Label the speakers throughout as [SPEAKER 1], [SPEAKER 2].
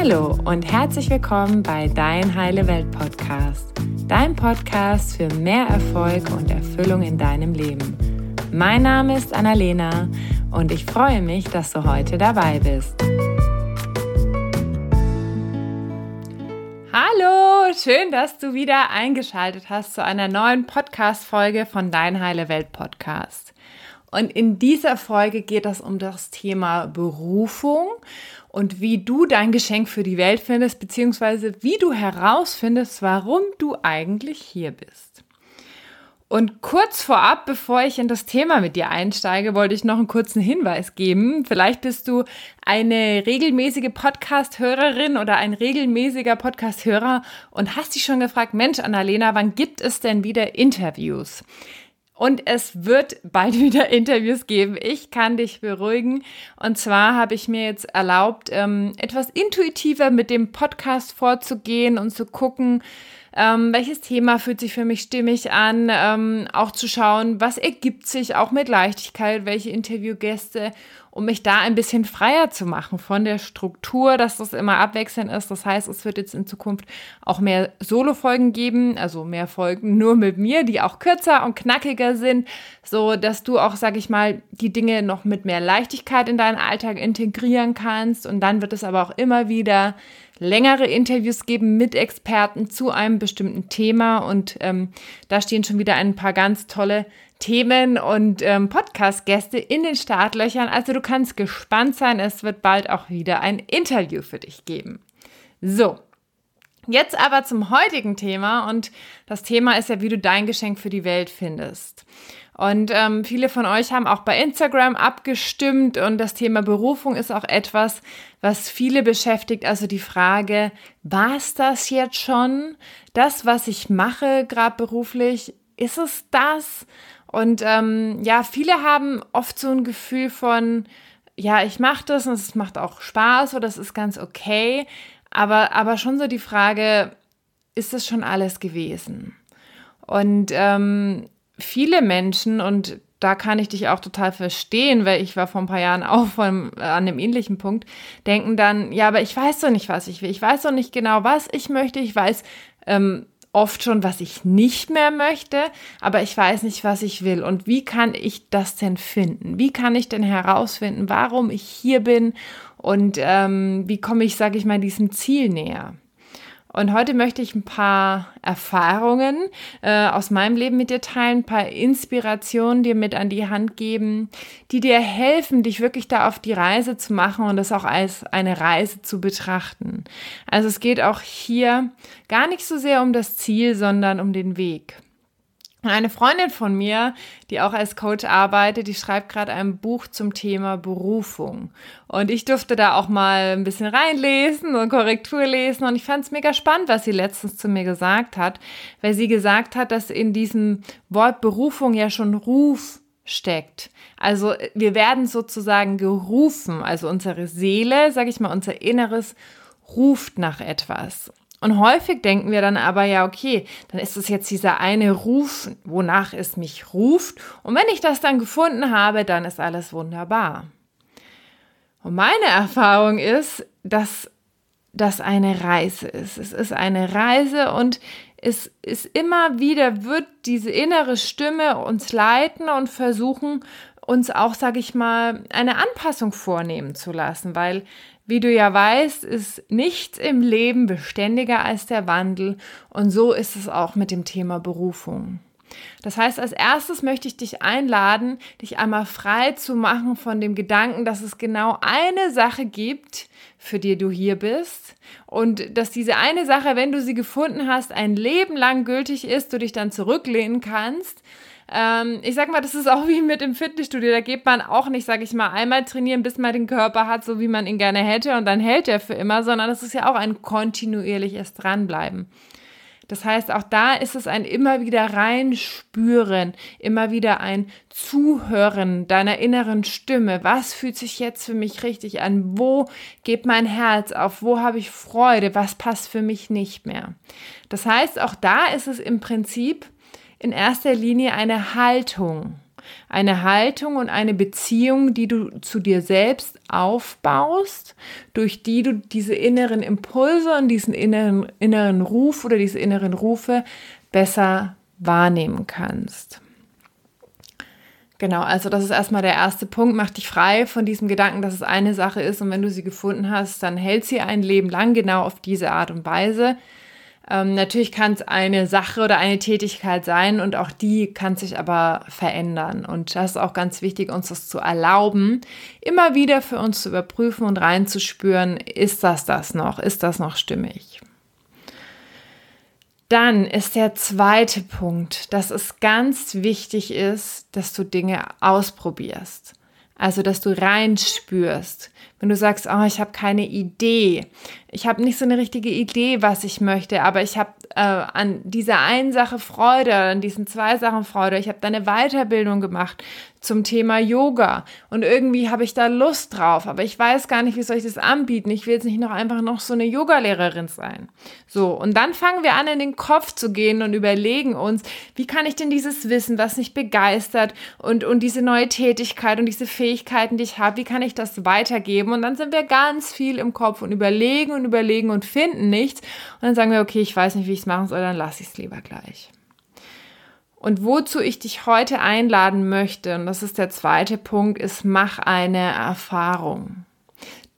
[SPEAKER 1] Hallo und herzlich willkommen bei Dein Heile Welt Podcast, dein Podcast für mehr Erfolg und Erfüllung in deinem Leben. Mein Name ist Annalena und ich freue mich, dass du heute dabei bist. Hallo, schön, dass du wieder eingeschaltet hast zu einer neuen Podcast-Folge von Dein Heile Welt Podcast. Und in dieser Folge geht es um das Thema Berufung und wie du dein Geschenk für die Welt findest, beziehungsweise wie du herausfindest, warum du eigentlich hier bist. Und kurz vorab, bevor ich in das Thema mit dir einsteige, wollte ich noch einen kurzen Hinweis geben. Vielleicht bist du eine regelmäßige Podcast-Hörerin oder ein regelmäßiger Podcast-Hörer und hast dich schon gefragt, Mensch, Annalena, wann gibt es denn wieder Interviews? Und es wird bald wieder Interviews geben. Ich kann dich beruhigen. Und zwar habe ich mir jetzt erlaubt, ähm, etwas intuitiver mit dem Podcast vorzugehen und zu gucken, ähm, welches Thema fühlt sich für mich stimmig an, ähm, auch zu schauen, was ergibt sich auch mit Leichtigkeit, welche Interviewgäste um mich da ein bisschen freier zu machen von der Struktur, dass das immer abwechselnd ist. Das heißt, es wird jetzt in Zukunft auch mehr Solo-Folgen geben, also mehr Folgen nur mit mir, die auch kürzer und knackiger sind, so dass du auch, sag ich mal, die Dinge noch mit mehr Leichtigkeit in deinen Alltag integrieren kannst. Und dann wird es aber auch immer wieder längere Interviews geben mit Experten zu einem bestimmten Thema. Und ähm, da stehen schon wieder ein paar ganz tolle Themen und ähm, Podcast-Gäste in den Startlöchern. Also du kannst gespannt sein. Es wird bald auch wieder ein Interview für dich geben. So. Jetzt aber zum heutigen Thema und das Thema ist ja, wie du dein Geschenk für die Welt findest. Und ähm, viele von euch haben auch bei Instagram abgestimmt und das Thema Berufung ist auch etwas, was viele beschäftigt. Also die Frage, war es das jetzt schon? Das, was ich mache, gerade beruflich, ist es das? Und ähm, ja, viele haben oft so ein Gefühl von, ja, ich mache das und es macht auch Spaß oder es ist ganz okay. Aber, aber schon so die Frage, ist das schon alles gewesen? Und ähm, viele Menschen, und da kann ich dich auch total verstehen, weil ich war vor ein paar Jahren auch von, äh, an einem ähnlichen Punkt, denken dann, ja, aber ich weiß doch nicht, was ich will. Ich weiß doch nicht genau, was ich möchte. Ich weiß, ähm, oft schon, was ich nicht mehr möchte, aber ich weiß nicht, was ich will. Und wie kann ich das denn finden? Wie kann ich denn herausfinden, warum ich hier bin und ähm, wie komme ich, sage ich mal, diesem Ziel näher? Und heute möchte ich ein paar Erfahrungen äh, aus meinem Leben mit dir teilen, ein paar Inspirationen dir mit an die Hand geben, die dir helfen, dich wirklich da auf die Reise zu machen und das auch als eine Reise zu betrachten. Also es geht auch hier gar nicht so sehr um das Ziel, sondern um den Weg. Eine Freundin von mir, die auch als Coach arbeitet, die schreibt gerade ein Buch zum Thema Berufung. Und ich durfte da auch mal ein bisschen reinlesen und Korrektur lesen. Und ich fand es mega spannend, was sie letztens zu mir gesagt hat, weil sie gesagt hat, dass in diesem Wort Berufung ja schon Ruf steckt. Also wir werden sozusagen gerufen, also unsere Seele, sage ich mal, unser Inneres ruft nach etwas. Und häufig denken wir dann aber, ja, okay, dann ist es jetzt dieser eine Ruf, wonach es mich ruft. Und wenn ich das dann gefunden habe, dann ist alles wunderbar. Und meine Erfahrung ist, dass das eine Reise ist. Es ist eine Reise und es ist immer wieder, wird diese innere Stimme uns leiten und versuchen, uns auch, sage ich mal, eine Anpassung vornehmen zu lassen, weil wie du ja weißt, ist nichts im Leben beständiger als der Wandel. Und so ist es auch mit dem Thema Berufung. Das heißt, als erstes möchte ich dich einladen, dich einmal frei zu machen von dem Gedanken, dass es genau eine Sache gibt, für die du hier bist. Und dass diese eine Sache, wenn du sie gefunden hast, ein Leben lang gültig ist, du dich dann zurücklehnen kannst ähm, ich sag mal, das ist auch wie mit dem Fitnessstudio. Da geht man auch nicht, sag ich mal, einmal trainieren, bis man den Körper hat, so wie man ihn gerne hätte und dann hält er für immer, sondern das ist ja auch ein kontinuierliches Dranbleiben. Das heißt, auch da ist es ein immer wieder reinspüren, immer wieder ein Zuhören deiner inneren Stimme. Was fühlt sich jetzt für mich richtig an? Wo geht mein Herz auf? Wo habe ich Freude? Was passt für mich nicht mehr? Das heißt, auch da ist es im Prinzip in erster Linie eine Haltung. Eine Haltung und eine Beziehung, die du zu dir selbst aufbaust, durch die du diese inneren Impulse und diesen inneren, inneren Ruf oder diese inneren Rufe besser wahrnehmen kannst. Genau, also das ist erstmal der erste Punkt. Mach dich frei von diesem Gedanken, dass es eine Sache ist und wenn du sie gefunden hast, dann hält sie ein Leben lang genau auf diese Art und Weise. Ähm, natürlich kann es eine Sache oder eine Tätigkeit sein und auch die kann sich aber verändern. Und das ist auch ganz wichtig, uns das zu erlauben, immer wieder für uns zu überprüfen und reinzuspüren, ist das das noch? Ist das noch stimmig? Dann ist der zweite Punkt, dass es ganz wichtig ist, dass du Dinge ausprobierst. Also, dass du reinspürst. Wenn du sagst, oh, ich habe keine Idee, ich habe nicht so eine richtige Idee, was ich möchte, aber ich habe äh, an dieser einen Sache Freude, an diesen zwei Sachen Freude. Ich habe da eine Weiterbildung gemacht zum Thema Yoga und irgendwie habe ich da Lust drauf, aber ich weiß gar nicht, wie soll ich das anbieten. Ich will jetzt nicht noch einfach noch so eine Yogalehrerin sein. So, und dann fangen wir an, in den Kopf zu gehen und überlegen uns, wie kann ich denn dieses Wissen, was mich begeistert und, und diese neue Tätigkeit und diese Fähigkeiten, die ich habe, wie kann ich das weitergeben? Und dann sind wir ganz viel im Kopf und überlegen und überlegen und finden nichts. Und dann sagen wir, okay, ich weiß nicht, wie ich es machen soll, dann lasse ich es lieber gleich. Und wozu ich dich heute einladen möchte, und das ist der zweite Punkt, ist, mach eine Erfahrung.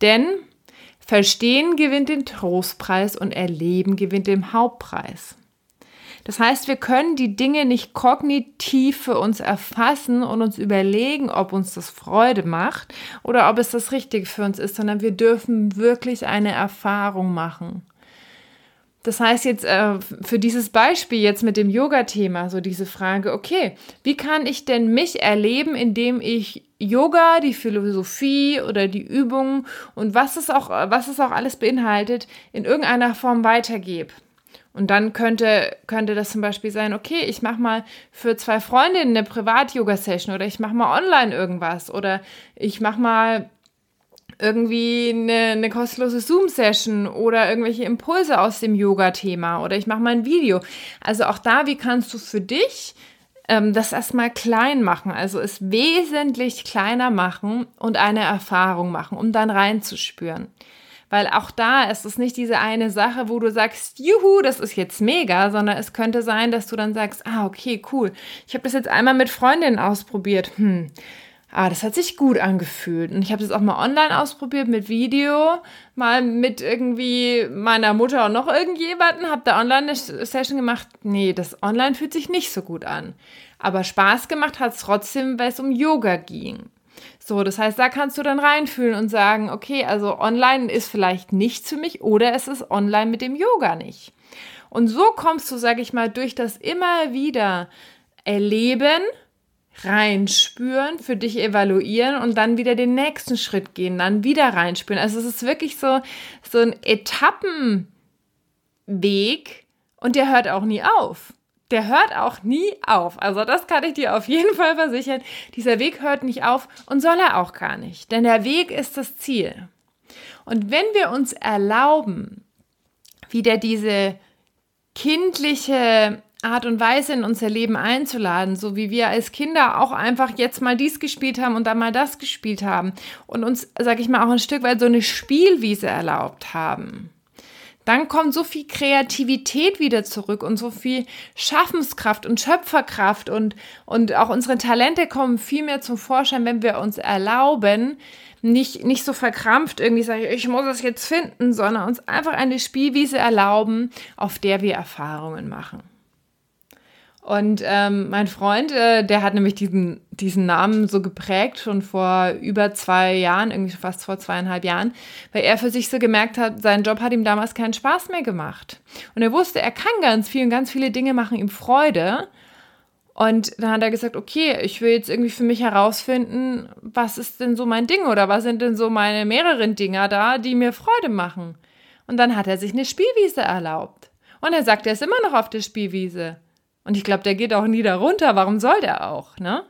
[SPEAKER 1] Denn Verstehen gewinnt den Trostpreis und Erleben gewinnt den Hauptpreis. Das heißt, wir können die Dinge nicht kognitiv für uns erfassen und uns überlegen, ob uns das Freude macht oder ob es das Richtige für uns ist, sondern wir dürfen wirklich eine Erfahrung machen. Das heißt jetzt äh, für dieses Beispiel jetzt mit dem Yoga-Thema, so diese Frage, okay, wie kann ich denn mich erleben, indem ich Yoga, die Philosophie oder die Übungen und was es auch, was es auch alles beinhaltet, in irgendeiner Form weitergebe? Und dann könnte, könnte das zum Beispiel sein, okay, ich mache mal für zwei Freundinnen eine Privat-Yoga-Session oder ich mache mal online irgendwas oder ich mache mal irgendwie eine, eine kostenlose Zoom-Session oder irgendwelche Impulse aus dem Yoga-Thema oder ich mache mal ein Video. Also auch da, wie kannst du für dich ähm, das erstmal klein machen, also es wesentlich kleiner machen und eine Erfahrung machen, um dann reinzuspüren. Weil auch da ist es nicht diese eine Sache, wo du sagst, juhu, das ist jetzt mega, sondern es könnte sein, dass du dann sagst, ah, okay, cool. Ich habe das jetzt einmal mit Freundinnen ausprobiert. Hm. Ah, das hat sich gut angefühlt. Und ich habe das auch mal online ausprobiert mit Video, mal mit irgendwie meiner Mutter und noch irgendjemanden, habe da online eine Session gemacht. Nee, das online fühlt sich nicht so gut an. Aber Spaß gemacht hat es trotzdem, weil es um Yoga ging. So, das heißt, da kannst du dann reinfühlen und sagen, okay, also online ist vielleicht nichts für mich oder es ist online mit dem Yoga nicht. Und so kommst du, sag ich mal, durch das immer wieder Erleben, reinspüren, für dich evaluieren und dann wieder den nächsten Schritt gehen, dann wieder reinspüren. Also es ist wirklich so, so ein Etappenweg und der hört auch nie auf der hört auch nie auf. Also das kann ich dir auf jeden Fall versichern. Dieser Weg hört nicht auf und soll er auch gar nicht, denn der Weg ist das Ziel. Und wenn wir uns erlauben, wieder diese kindliche Art und Weise in unser Leben einzuladen, so wie wir als Kinder auch einfach jetzt mal dies gespielt haben und dann mal das gespielt haben und uns, sag ich mal, auch ein Stück weit so eine Spielwiese erlaubt haben dann kommt so viel Kreativität wieder zurück und so viel Schaffenskraft und Schöpferkraft und, und auch unsere Talente kommen viel mehr zum Vorschein, wenn wir uns erlauben, nicht, nicht so verkrampft irgendwie sagen, ich muss es jetzt finden, sondern uns einfach eine Spielwiese erlauben, auf der wir Erfahrungen machen. Und ähm, mein Freund, äh, der hat nämlich diesen, diesen Namen so geprägt, schon vor über zwei Jahren, irgendwie fast vor zweieinhalb Jahren, weil er für sich so gemerkt hat, sein Job hat ihm damals keinen Spaß mehr gemacht. Und er wusste, er kann ganz viel und ganz viele Dinge machen ihm Freude. Und dann hat er gesagt, okay, ich will jetzt irgendwie für mich herausfinden, was ist denn so mein Ding oder was sind denn so meine mehreren Dinger da, die mir Freude machen. Und dann hat er sich eine Spielwiese erlaubt. Und er sagt, er ist immer noch auf der Spielwiese. Und ich glaube, der geht auch nie darunter. Warum soll der auch, ne?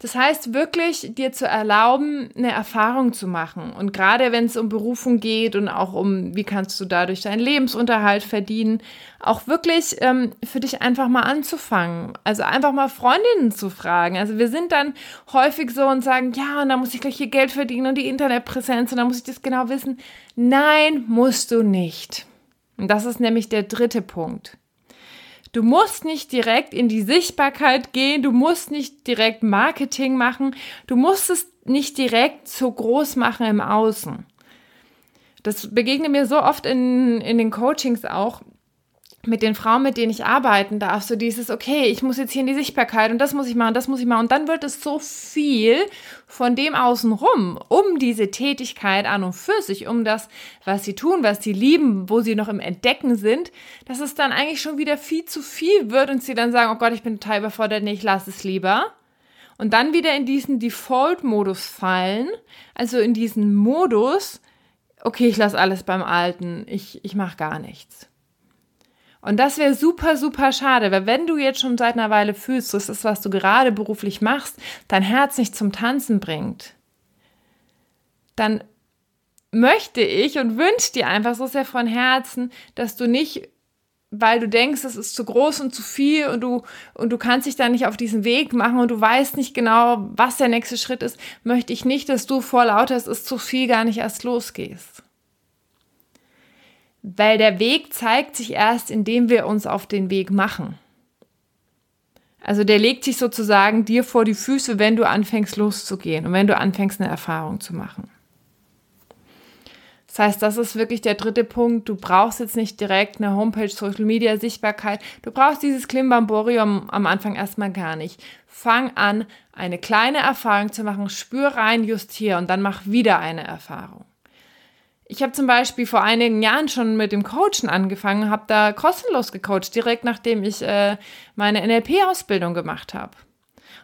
[SPEAKER 1] Das heißt wirklich, dir zu erlauben, eine Erfahrung zu machen. Und gerade wenn es um Berufung geht und auch um, wie kannst du dadurch deinen Lebensunterhalt verdienen, auch wirklich ähm, für dich einfach mal anzufangen. Also einfach mal Freundinnen zu fragen. Also wir sind dann häufig so und sagen, ja, und da muss ich gleich hier Geld verdienen und die Internetpräsenz und da muss ich das genau wissen. Nein, musst du nicht. Und das ist nämlich der dritte Punkt. Du musst nicht direkt in die Sichtbarkeit gehen, du musst nicht direkt Marketing machen, du musst es nicht direkt so groß machen im Außen. Das begegnet mir so oft in, in den Coachings auch, mit den Frauen, mit denen ich arbeiten darf, so dieses, okay, ich muss jetzt hier in die Sichtbarkeit und das muss ich machen, das muss ich machen. Und dann wird es so viel von dem außenrum, um diese Tätigkeit an und für sich, um das, was sie tun, was sie lieben, wo sie noch im Entdecken sind, dass es dann eigentlich schon wieder viel zu viel wird und sie dann sagen, oh Gott, ich bin total überfordert, nee, ich lasse es lieber. Und dann wieder in diesen Default-Modus fallen, also in diesen Modus, okay, ich lasse alles beim Alten, ich, ich mache gar nichts. Und das wäre super, super schade, weil wenn du jetzt schon seit einer Weile fühlst, das ist, was du gerade beruflich machst, dein Herz nicht zum Tanzen bringt, dann möchte ich und wünsche dir einfach so sehr von Herzen, dass du nicht, weil du denkst, es ist zu groß und zu viel und du, und du kannst dich da nicht auf diesen Weg machen und du weißt nicht genau, was der nächste Schritt ist, möchte ich nicht, dass du vor lauter, es ist zu viel, gar nicht erst losgehst weil der Weg zeigt sich erst, indem wir uns auf den Weg machen. Also der legt sich sozusagen dir vor die Füße, wenn du anfängst loszugehen und wenn du anfängst eine Erfahrung zu machen. Das heißt, das ist wirklich der dritte Punkt. Du brauchst jetzt nicht direkt eine Homepage, Social Media, Sichtbarkeit. Du brauchst dieses Klimbamborium am Anfang erstmal gar nicht. Fang an, eine kleine Erfahrung zu machen, spür rein, justier und dann mach wieder eine Erfahrung. Ich habe zum Beispiel vor einigen Jahren schon mit dem Coachen angefangen, habe da kostenlos gecoacht, direkt nachdem ich äh, meine NLP-Ausbildung gemacht habe.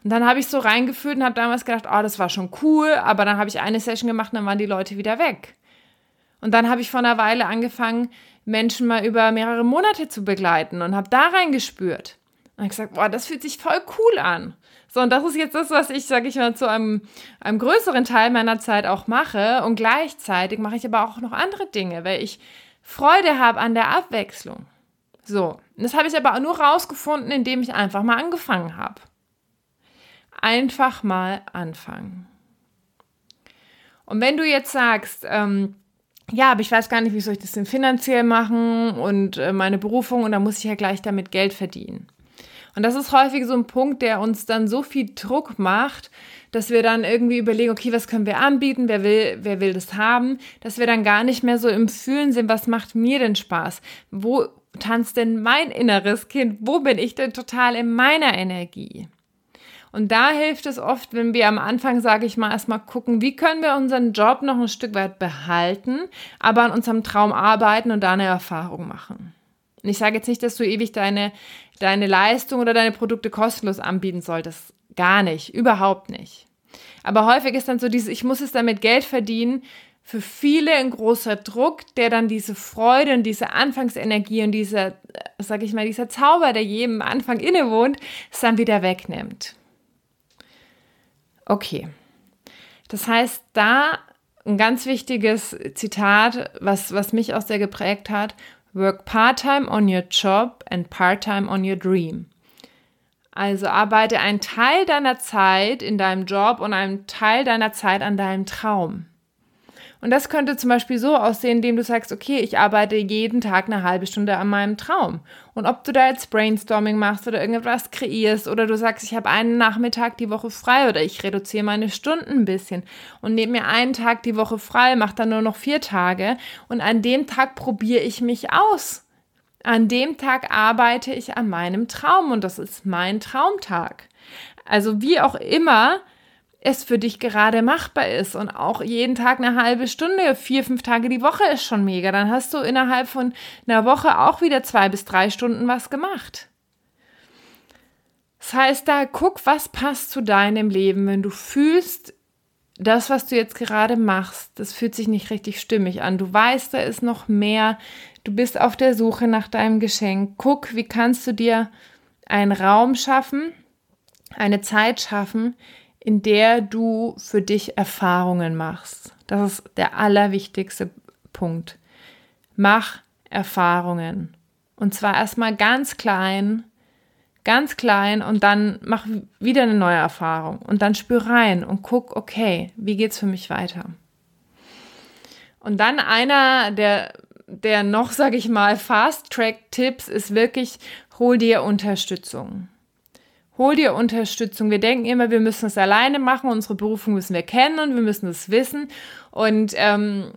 [SPEAKER 1] Und dann habe ich so reingefühlt und habe damals gedacht, oh, das war schon cool, aber dann habe ich eine Session gemacht und dann waren die Leute wieder weg. Und dann habe ich vor einer Weile angefangen, Menschen mal über mehrere Monate zu begleiten und habe da reingespürt. Und habe gesagt, boah, das fühlt sich voll cool an. So, und das ist jetzt das, was ich, sage ich mal, zu einem, einem größeren Teil meiner Zeit auch mache. Und gleichzeitig mache ich aber auch noch andere Dinge, weil ich Freude habe an der Abwechslung. So, und das habe ich aber nur rausgefunden, indem ich einfach mal angefangen habe. Einfach mal anfangen. Und wenn du jetzt sagst, ähm, ja, aber ich weiß gar nicht, wie soll ich das denn finanziell machen und äh, meine Berufung und da muss ich ja gleich damit Geld verdienen. Und das ist häufig so ein Punkt, der uns dann so viel Druck macht, dass wir dann irgendwie überlegen, okay, was können wir anbieten, wer will, wer will das haben, dass wir dann gar nicht mehr so im Fühlen sind, was macht mir denn Spaß? Wo tanzt denn mein inneres Kind? Wo bin ich denn total in meiner Energie? Und da hilft es oft, wenn wir am Anfang, sage ich mal, erstmal gucken, wie können wir unseren Job noch ein Stück weit behalten, aber an unserem Traum arbeiten und da eine Erfahrung machen. Und ich sage jetzt nicht, dass du ewig deine, deine Leistung oder deine Produkte kostenlos anbieten solltest. Gar nicht, überhaupt nicht. Aber häufig ist dann so dieses, ich muss es damit Geld verdienen, für viele ein großer Druck, der dann diese Freude und diese Anfangsenergie und dieser, sag ich mal, dieser Zauber, der jedem Anfang innewohnt, es dann wieder wegnimmt. Okay. Das heißt, da ein ganz wichtiges Zitat, was, was mich auch sehr geprägt hat. Work part-time on your job and part-time on your dream. Also arbeite einen Teil deiner Zeit in deinem Job und einen Teil deiner Zeit an deinem Traum. Und das könnte zum Beispiel so aussehen, indem du sagst, okay, ich arbeite jeden Tag eine halbe Stunde an meinem Traum. Und ob du da jetzt Brainstorming machst oder irgendetwas kreierst oder du sagst, ich habe einen Nachmittag die Woche frei oder ich reduziere meine Stunden ein bisschen und nehme mir einen Tag die Woche frei, mache dann nur noch vier Tage und an dem Tag probiere ich mich aus. An dem Tag arbeite ich an meinem Traum und das ist mein Traumtag. Also wie auch immer, es für dich gerade machbar ist und auch jeden Tag eine halbe Stunde, vier, fünf Tage die Woche ist schon mega. Dann hast du innerhalb von einer Woche auch wieder zwei bis drei Stunden was gemacht. Das heißt, da guck, was passt zu deinem Leben. Wenn du fühlst, das, was du jetzt gerade machst, das fühlt sich nicht richtig stimmig an. Du weißt, da ist noch mehr. Du bist auf der Suche nach deinem Geschenk. Guck, wie kannst du dir einen Raum schaffen, eine Zeit schaffen, in der du für dich Erfahrungen machst. Das ist der allerwichtigste Punkt. Mach Erfahrungen. Und zwar erstmal ganz klein, ganz klein und dann mach wieder eine neue Erfahrung und dann spür rein und guck, okay, wie geht's für mich weiter? Und dann einer der der noch, sage ich mal, Fast-Track-Tipps ist wirklich, hol dir Unterstützung. Hol dir Unterstützung. Wir denken immer, wir müssen es alleine machen, unsere Berufung müssen wir kennen und wir müssen es wissen. Und ähm,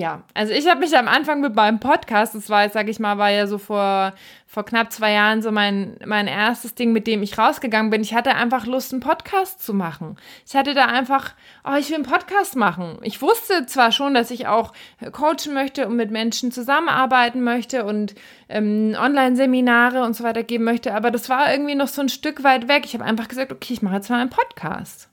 [SPEAKER 1] ja, also ich habe mich am Anfang mit meinem Podcast, das war jetzt, sag ich mal, war ja so vor, vor knapp zwei Jahren so mein, mein erstes Ding, mit dem ich rausgegangen bin. Ich hatte einfach Lust, einen Podcast zu machen. Ich hatte da einfach, oh, ich will einen Podcast machen. Ich wusste zwar schon, dass ich auch coachen möchte und mit Menschen zusammenarbeiten möchte und ähm, Online-Seminare und so weiter geben möchte, aber das war irgendwie noch so ein Stück weit weg. Ich habe einfach gesagt, okay, ich mache jetzt mal einen Podcast.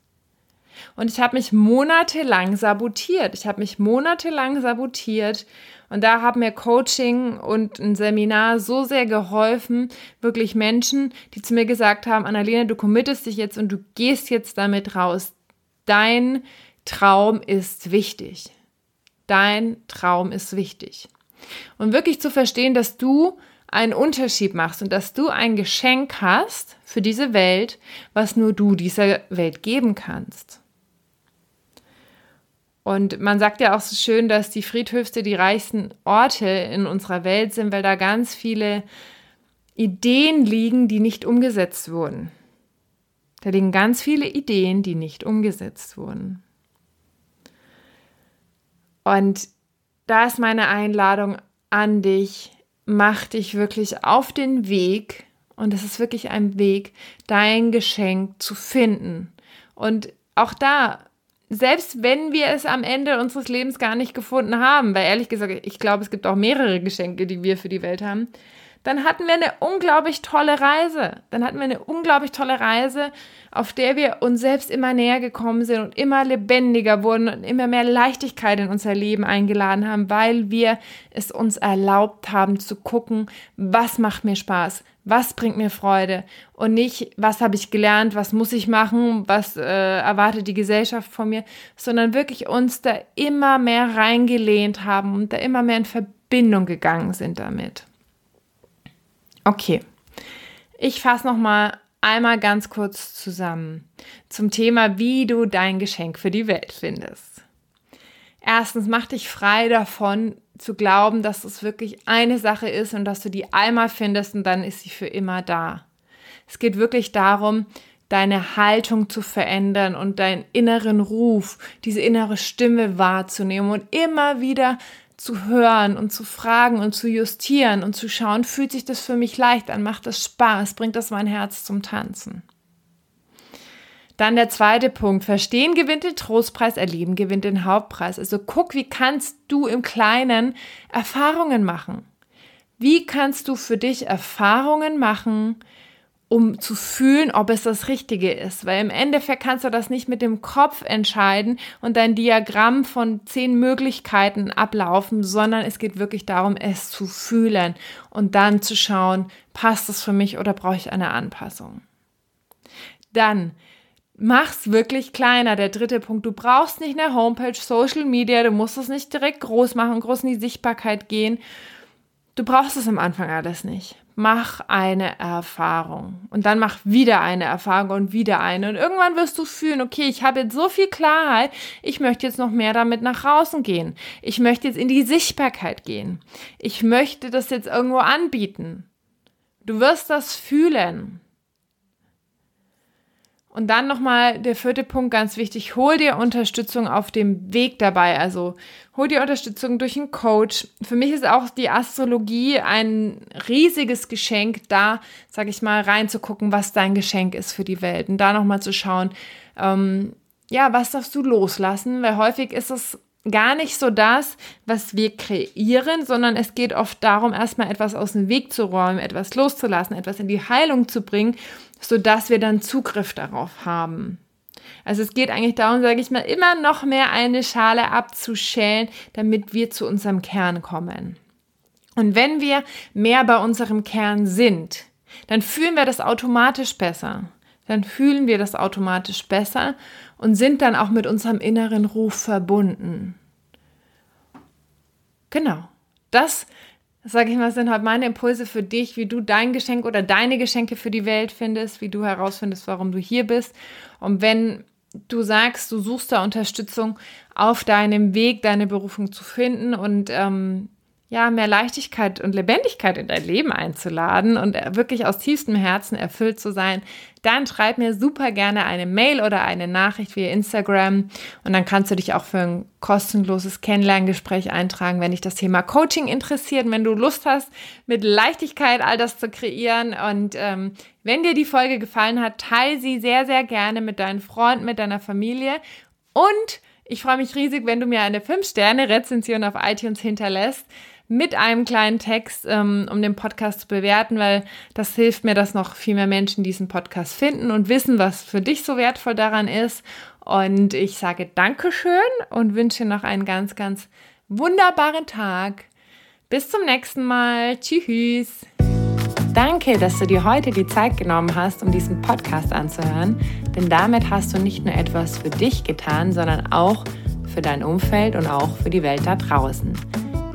[SPEAKER 1] Und ich habe mich monatelang sabotiert. Ich habe mich monatelang sabotiert. Und da haben mir Coaching und ein Seminar so sehr geholfen. Wirklich Menschen, die zu mir gesagt haben, Annalena, du committest dich jetzt und du gehst jetzt damit raus. Dein Traum ist wichtig. Dein Traum ist wichtig. Und wirklich zu verstehen, dass du einen Unterschied machst und dass du ein Geschenk hast für diese Welt, was nur du dieser Welt geben kannst. Und man sagt ja auch so schön, dass die Friedhöfste die reichsten Orte in unserer Welt sind, weil da ganz viele Ideen liegen, die nicht umgesetzt wurden. Da liegen ganz viele Ideen, die nicht umgesetzt wurden. Und da ist meine Einladung an dich, mach dich wirklich auf den Weg, und es ist wirklich ein Weg, dein Geschenk zu finden. Und auch da selbst wenn wir es am Ende unseres Lebens gar nicht gefunden haben, weil ehrlich gesagt, ich glaube, es gibt auch mehrere Geschenke, die wir für die Welt haben, dann hatten wir eine unglaublich tolle Reise. Dann hatten wir eine unglaublich tolle Reise, auf der wir uns selbst immer näher gekommen sind und immer lebendiger wurden und immer mehr Leichtigkeit in unser Leben eingeladen haben, weil wir es uns erlaubt haben zu gucken, was macht mir Spaß, was bringt mir Freude und nicht, was habe ich gelernt, was muss ich machen, was äh, erwartet die Gesellschaft von mir, sondern wirklich uns da immer mehr reingelehnt haben und da immer mehr in Verbindung gegangen sind damit. Okay, ich fasse noch mal einmal ganz kurz zusammen zum Thema, wie du dein Geschenk für die Welt findest. Erstens, mach dich frei davon, zu glauben, dass es wirklich eine Sache ist und dass du die einmal findest und dann ist sie für immer da. Es geht wirklich darum, deine Haltung zu verändern und deinen inneren Ruf, diese innere Stimme wahrzunehmen und immer wieder zu hören und zu fragen und zu justieren und zu schauen, fühlt sich das für mich leicht an, macht das Spaß, bringt das mein Herz zum Tanzen. Dann der zweite Punkt. Verstehen gewinnt den Trostpreis, erleben gewinnt den Hauptpreis. Also guck, wie kannst du im Kleinen Erfahrungen machen? Wie kannst du für dich Erfahrungen machen, um zu fühlen, ob es das Richtige ist? Weil im Endeffekt kannst du das nicht mit dem Kopf entscheiden und dein Diagramm von zehn Möglichkeiten ablaufen, sondern es geht wirklich darum, es zu fühlen und dann zu schauen, passt es für mich oder brauche ich eine Anpassung? Dann Mach's wirklich kleiner. Der dritte Punkt. Du brauchst nicht eine Homepage, Social Media. Du musst es nicht direkt groß machen, groß in die Sichtbarkeit gehen. Du brauchst es am Anfang alles nicht. Mach eine Erfahrung und dann mach wieder eine Erfahrung und wieder eine. Und irgendwann wirst du fühlen, okay, ich habe jetzt so viel Klarheit, ich möchte jetzt noch mehr damit nach außen gehen. Ich möchte jetzt in die Sichtbarkeit gehen. Ich möchte das jetzt irgendwo anbieten. Du wirst das fühlen. Und dann nochmal der vierte Punkt, ganz wichtig, hol dir Unterstützung auf dem Weg dabei. Also hol dir Unterstützung durch einen Coach. Für mich ist auch die Astrologie ein riesiges Geschenk, da, sag ich mal, reinzugucken, was dein Geschenk ist für die Welt. Und da nochmal zu schauen, ähm, ja, was darfst du loslassen? Weil häufig ist es gar nicht so das, was wir kreieren, sondern es geht oft darum, erstmal etwas aus dem Weg zu räumen, etwas loszulassen, etwas in die Heilung zu bringen sodass wir dann Zugriff darauf haben. Also es geht eigentlich darum, sage ich mal, immer noch mehr eine Schale abzuschälen, damit wir zu unserem Kern kommen. Und wenn wir mehr bei unserem Kern sind, dann fühlen wir das automatisch besser. dann fühlen wir das automatisch besser und sind dann auch mit unserem inneren Ruf verbunden. Genau. Das, sage ich mal, sind halt meine Impulse für dich, wie du dein Geschenk oder deine Geschenke für die Welt findest, wie du herausfindest, warum du hier bist. Und wenn du sagst, du suchst da Unterstützung auf deinem Weg, deine Berufung zu finden und ähm, ja, mehr Leichtigkeit und Lebendigkeit in dein Leben einzuladen und wirklich aus tiefstem Herzen erfüllt zu sein, dann schreib mir super gerne eine Mail oder eine Nachricht via Instagram und dann kannst du dich auch für ein kostenloses Kennenlerngespräch eintragen, wenn dich das Thema Coaching interessiert, wenn du Lust hast, mit Leichtigkeit all das zu kreieren. Und ähm, wenn dir die Folge gefallen hat, teile sie sehr, sehr gerne mit deinen Freunden, mit deiner Familie. Und ich freue mich riesig, wenn du mir eine 5-Sterne-Rezension auf iTunes hinterlässt mit einem kleinen Text, ähm, um den Podcast zu bewerten, weil das hilft mir, dass noch viel mehr Menschen diesen Podcast finden und wissen, was für dich so wertvoll daran ist. Und ich sage Dankeschön und wünsche noch einen ganz, ganz wunderbaren Tag. Bis zum nächsten Mal. Tschüss. Danke, dass du dir heute die Zeit genommen hast, um diesen Podcast anzuhören, denn damit hast du nicht nur etwas für dich getan, sondern auch für dein Umfeld und auch für die Welt da draußen.